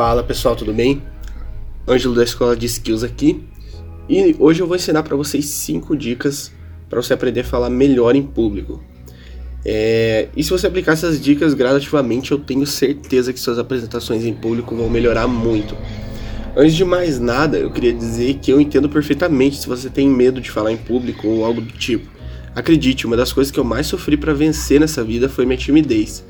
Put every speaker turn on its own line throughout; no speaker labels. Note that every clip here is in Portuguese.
Fala pessoal, tudo bem? Ângelo da Escola de Skills aqui e hoje eu vou ensinar para vocês 5 dicas para você aprender a falar melhor em público. É... E se você aplicar essas dicas gradativamente, eu tenho certeza que suas apresentações em público vão melhorar muito. Antes de mais nada, eu queria dizer que eu entendo perfeitamente se você tem medo de falar em público ou algo do tipo. Acredite, uma das coisas que eu mais sofri para vencer nessa vida foi minha timidez.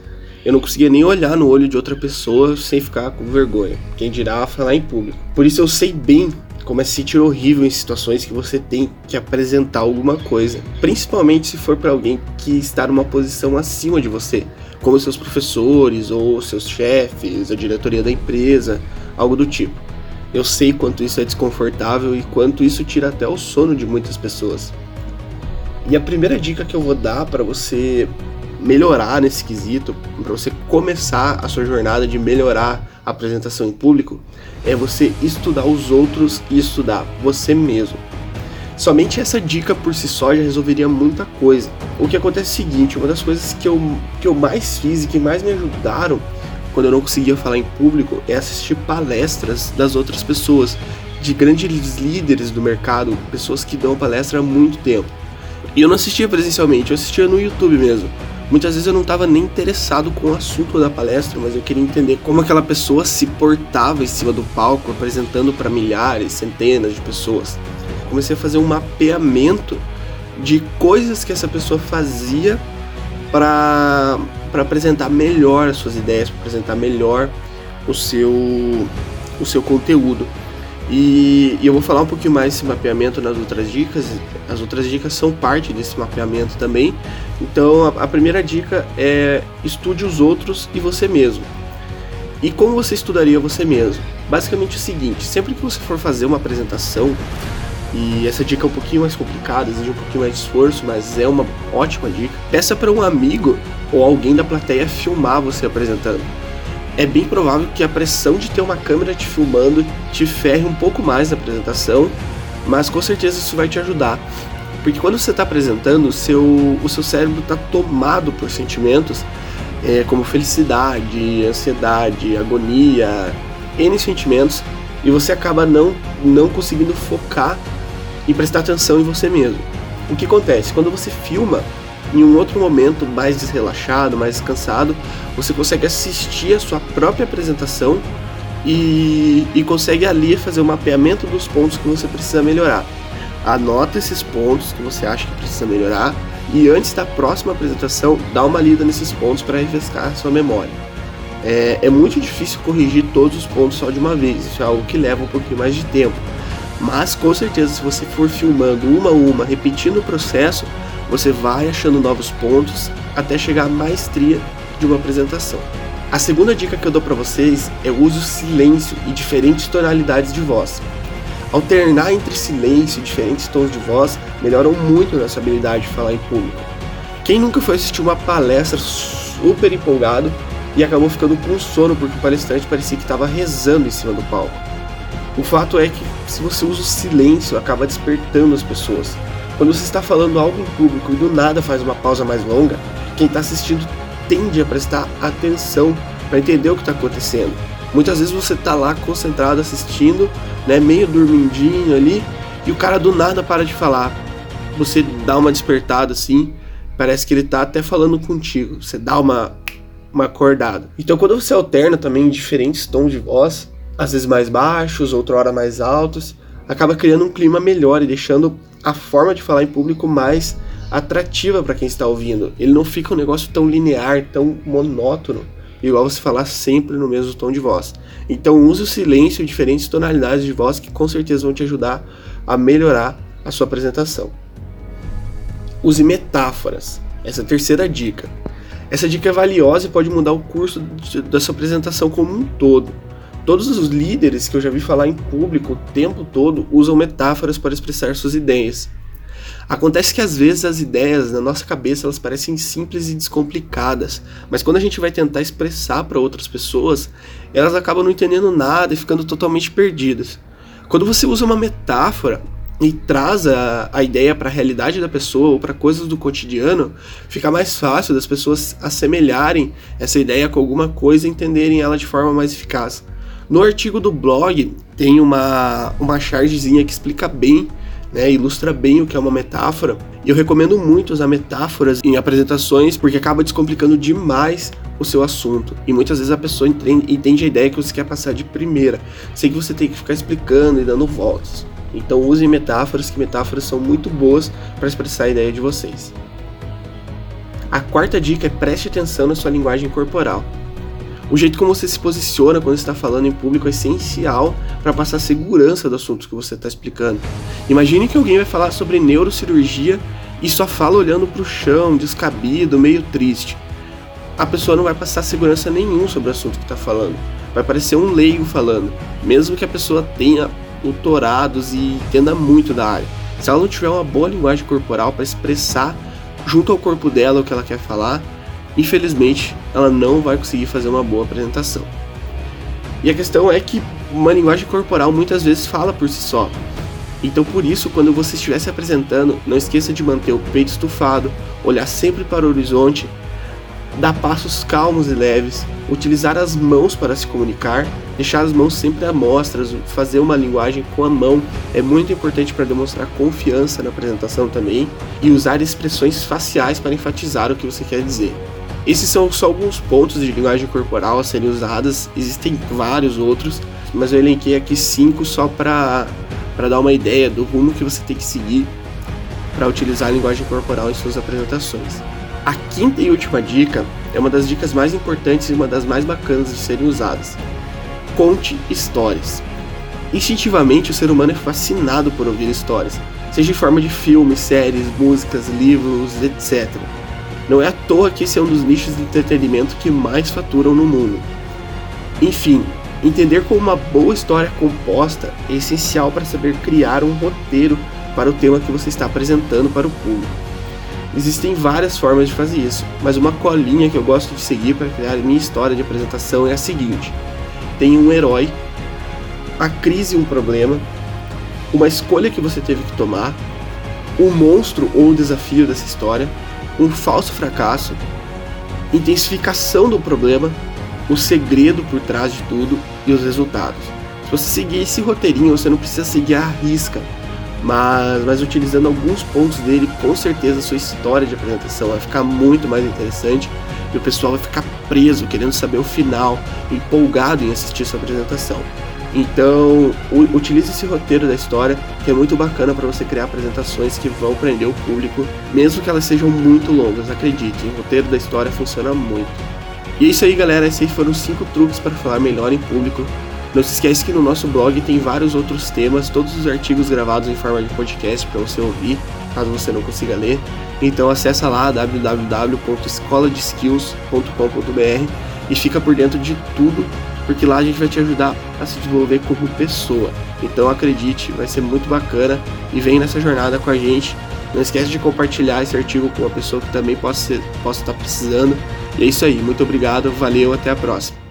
Eu não conseguia nem olhar no olho de outra pessoa sem ficar com vergonha. Quem dirá falar em público. Por isso eu sei bem como é se sentir horrível em situações que você tem que apresentar alguma coisa, principalmente se for para alguém que está numa posição acima de você, como seus professores ou seus chefes, a diretoria da empresa, algo do tipo. Eu sei quanto isso é desconfortável e quanto isso tira até o sono de muitas pessoas. E a primeira dica que eu vou dar para você melhorar nesse quesito, para você começar a sua jornada de melhorar a apresentação em público, é você estudar os outros e estudar você mesmo. Somente essa dica por si só já resolveria muita coisa. O que acontece é o seguinte, uma das coisas que eu, que eu mais fiz e que mais me ajudaram quando eu não conseguia falar em público é assistir palestras das outras pessoas, de grandes líderes do mercado, pessoas que dão palestra há muito tempo. E eu não assistia presencialmente, eu assistia no YouTube mesmo. Muitas vezes eu não estava nem interessado com o assunto da palestra, mas eu queria entender como aquela pessoa se portava em cima do palco, apresentando para milhares, centenas de pessoas. Comecei a fazer um mapeamento de coisas que essa pessoa fazia para apresentar melhor as suas ideias, para apresentar melhor o seu, o seu conteúdo. E, e, eu vou falar um pouquinho mais desse mapeamento nas outras dicas. As outras dicas são parte desse mapeamento também. Então a, a primeira dica é estude os outros e você mesmo. E como você estudaria você mesmo? Basicamente o seguinte: sempre que você for fazer uma apresentação, e essa dica é um pouquinho mais complicada, exige um pouquinho mais de esforço, mas é uma ótima dica. Peça para um amigo ou alguém da plateia filmar você apresentando é bem provável que a pressão de ter uma câmera te filmando te ferre um pouco mais na apresentação, mas com certeza isso vai te ajudar. Porque quando você está apresentando, o seu, o seu cérebro está tomado por sentimentos é, como felicidade, ansiedade, agonia, N sentimentos, e você acaba não, não conseguindo focar e prestar atenção em você mesmo. O que acontece? Quando você filma, em um outro momento mais desrelaxado, mais descansado, você consegue assistir a sua própria apresentação e, e consegue ali fazer o mapeamento dos pontos que você precisa melhorar. Anota esses pontos que você acha que precisa melhorar e antes da próxima apresentação, dá uma lida nesses pontos para refrescar a sua memória. É, é muito difícil corrigir todos os pontos só de uma vez, isso é algo que leva um pouquinho mais de tempo. Mas com certeza, se você for filmando uma a uma, repetindo o processo, você vai achando novos pontos até chegar à maestria de uma apresentação. A segunda dica que eu dou para vocês é o silêncio e diferentes tonalidades de voz. Alternar entre silêncio e diferentes tons de voz melhoram muito nossa habilidade de falar em público. Quem nunca foi assistir uma palestra super empolgado e acabou ficando com sono porque o palestrante parecia que estava rezando em cima do palco? O fato é que se você usa o silêncio, acaba despertando as pessoas. Quando você está falando algo em público e do nada faz uma pausa mais longa, quem está assistindo tende a prestar atenção para entender o que está acontecendo. Muitas vezes você está lá concentrado assistindo, né, meio dormindinho ali, e o cara do nada para de falar. Você dá uma despertada assim, parece que ele está até falando contigo. Você dá uma uma acordada. Então quando você alterna também diferentes tons de voz, às vezes mais baixos, outra hora mais altos, acaba criando um clima melhor e deixando a forma de falar em público mais atrativa para quem está ouvindo. Ele não fica um negócio tão linear, tão monótono, igual você falar sempre no mesmo tom de voz. Então use o silêncio e diferentes tonalidades de voz que com certeza vão te ajudar a melhorar a sua apresentação. Use metáforas. Essa é a terceira dica. Essa dica é valiosa e pode mudar o curso da sua apresentação como um todo. Todos os líderes que eu já vi falar em público o tempo todo usam metáforas para expressar suas ideias. Acontece que às vezes as ideias na nossa cabeça elas parecem simples e descomplicadas, mas quando a gente vai tentar expressar para outras pessoas, elas acabam não entendendo nada e ficando totalmente perdidas. Quando você usa uma metáfora e traz a, a ideia para a realidade da pessoa ou para coisas do cotidiano, fica mais fácil das pessoas assemelharem essa ideia com alguma coisa e entenderem ela de forma mais eficaz. No artigo do blog tem uma, uma chargezinha que explica bem, né, ilustra bem o que é uma metáfora. E eu recomendo muito usar metáforas em apresentações porque acaba descomplicando demais o seu assunto. E muitas vezes a pessoa entende, a ideia que você quer passar de primeira, sem que você tenha que ficar explicando e dando voltas. Então usem metáforas, que metáforas são muito boas para expressar a ideia de vocês. A quarta dica é preste atenção na sua linguagem corporal. O jeito como você se posiciona quando está falando em público é essencial para passar segurança do assunto que você está explicando. Imagine que alguém vai falar sobre neurocirurgia e só fala olhando para o chão, descabido, meio triste. A pessoa não vai passar segurança nenhum sobre o assunto que está falando. Vai parecer um leigo falando, mesmo que a pessoa tenha doutorados e entenda muito da área. Se ela não tiver uma boa linguagem corporal para expressar junto ao corpo dela o que ela quer falar, infelizmente ela não vai conseguir fazer uma boa apresentação. E a questão é que uma linguagem corporal muitas vezes fala por si só. Então, por isso, quando você estiver se apresentando, não esqueça de manter o peito estufado, olhar sempre para o horizonte, dar passos calmos e leves, utilizar as mãos para se comunicar, deixar as mãos sempre à mostra, fazer uma linguagem com a mão é muito importante para demonstrar confiança na apresentação também e usar expressões faciais para enfatizar o que você quer dizer. Esses são só alguns pontos de linguagem corporal a serem usadas, existem vários outros, mas eu elenquei aqui cinco só para dar uma ideia do rumo que você tem que seguir para utilizar a linguagem corporal em suas apresentações. A quinta e última dica é uma das dicas mais importantes e uma das mais bacanas de serem usadas. Conte histórias. Instintivamente, o ser humano é fascinado por ouvir histórias, seja em forma de filmes, séries, músicas, livros, etc. Não é à toa que esse é um dos nichos de entretenimento que mais faturam no mundo. Enfim, entender como uma boa história composta é essencial para saber criar um roteiro para o tema que você está apresentando para o público. Existem várias formas de fazer isso, mas uma colinha que eu gosto de seguir para criar minha história de apresentação é a seguinte: tem um herói, a crise um problema, uma escolha que você teve que tomar, um monstro ou um desafio dessa história, um falso fracasso, intensificação do problema, o segredo por trás de tudo e os resultados. Se você seguir esse roteirinho, você não precisa seguir a risca, mas, mas utilizando alguns pontos dele, com certeza a sua história de apresentação vai ficar muito mais interessante e o pessoal vai ficar preso, querendo saber o final, empolgado em assistir sua apresentação. Então, utilize esse roteiro da história, que é muito bacana para você criar apresentações que vão prender o público, mesmo que elas sejam muito longas. Acredite, o roteiro da história funciona muito. E é isso aí, galera. Esses foram cinco truques para falar melhor em público. Não se esquece que no nosso blog tem vários outros temas, todos os artigos gravados em forma de podcast para você ouvir, caso você não consiga ler. Então acessa lá www.escoladeskills.com.br e fica por dentro de tudo porque lá a gente vai te ajudar a se desenvolver como pessoa. Então acredite, vai ser muito bacana e vem nessa jornada com a gente. Não esquece de compartilhar esse artigo com uma pessoa que também possa, ser, possa estar precisando. E é isso aí, muito obrigado, valeu, até a próxima.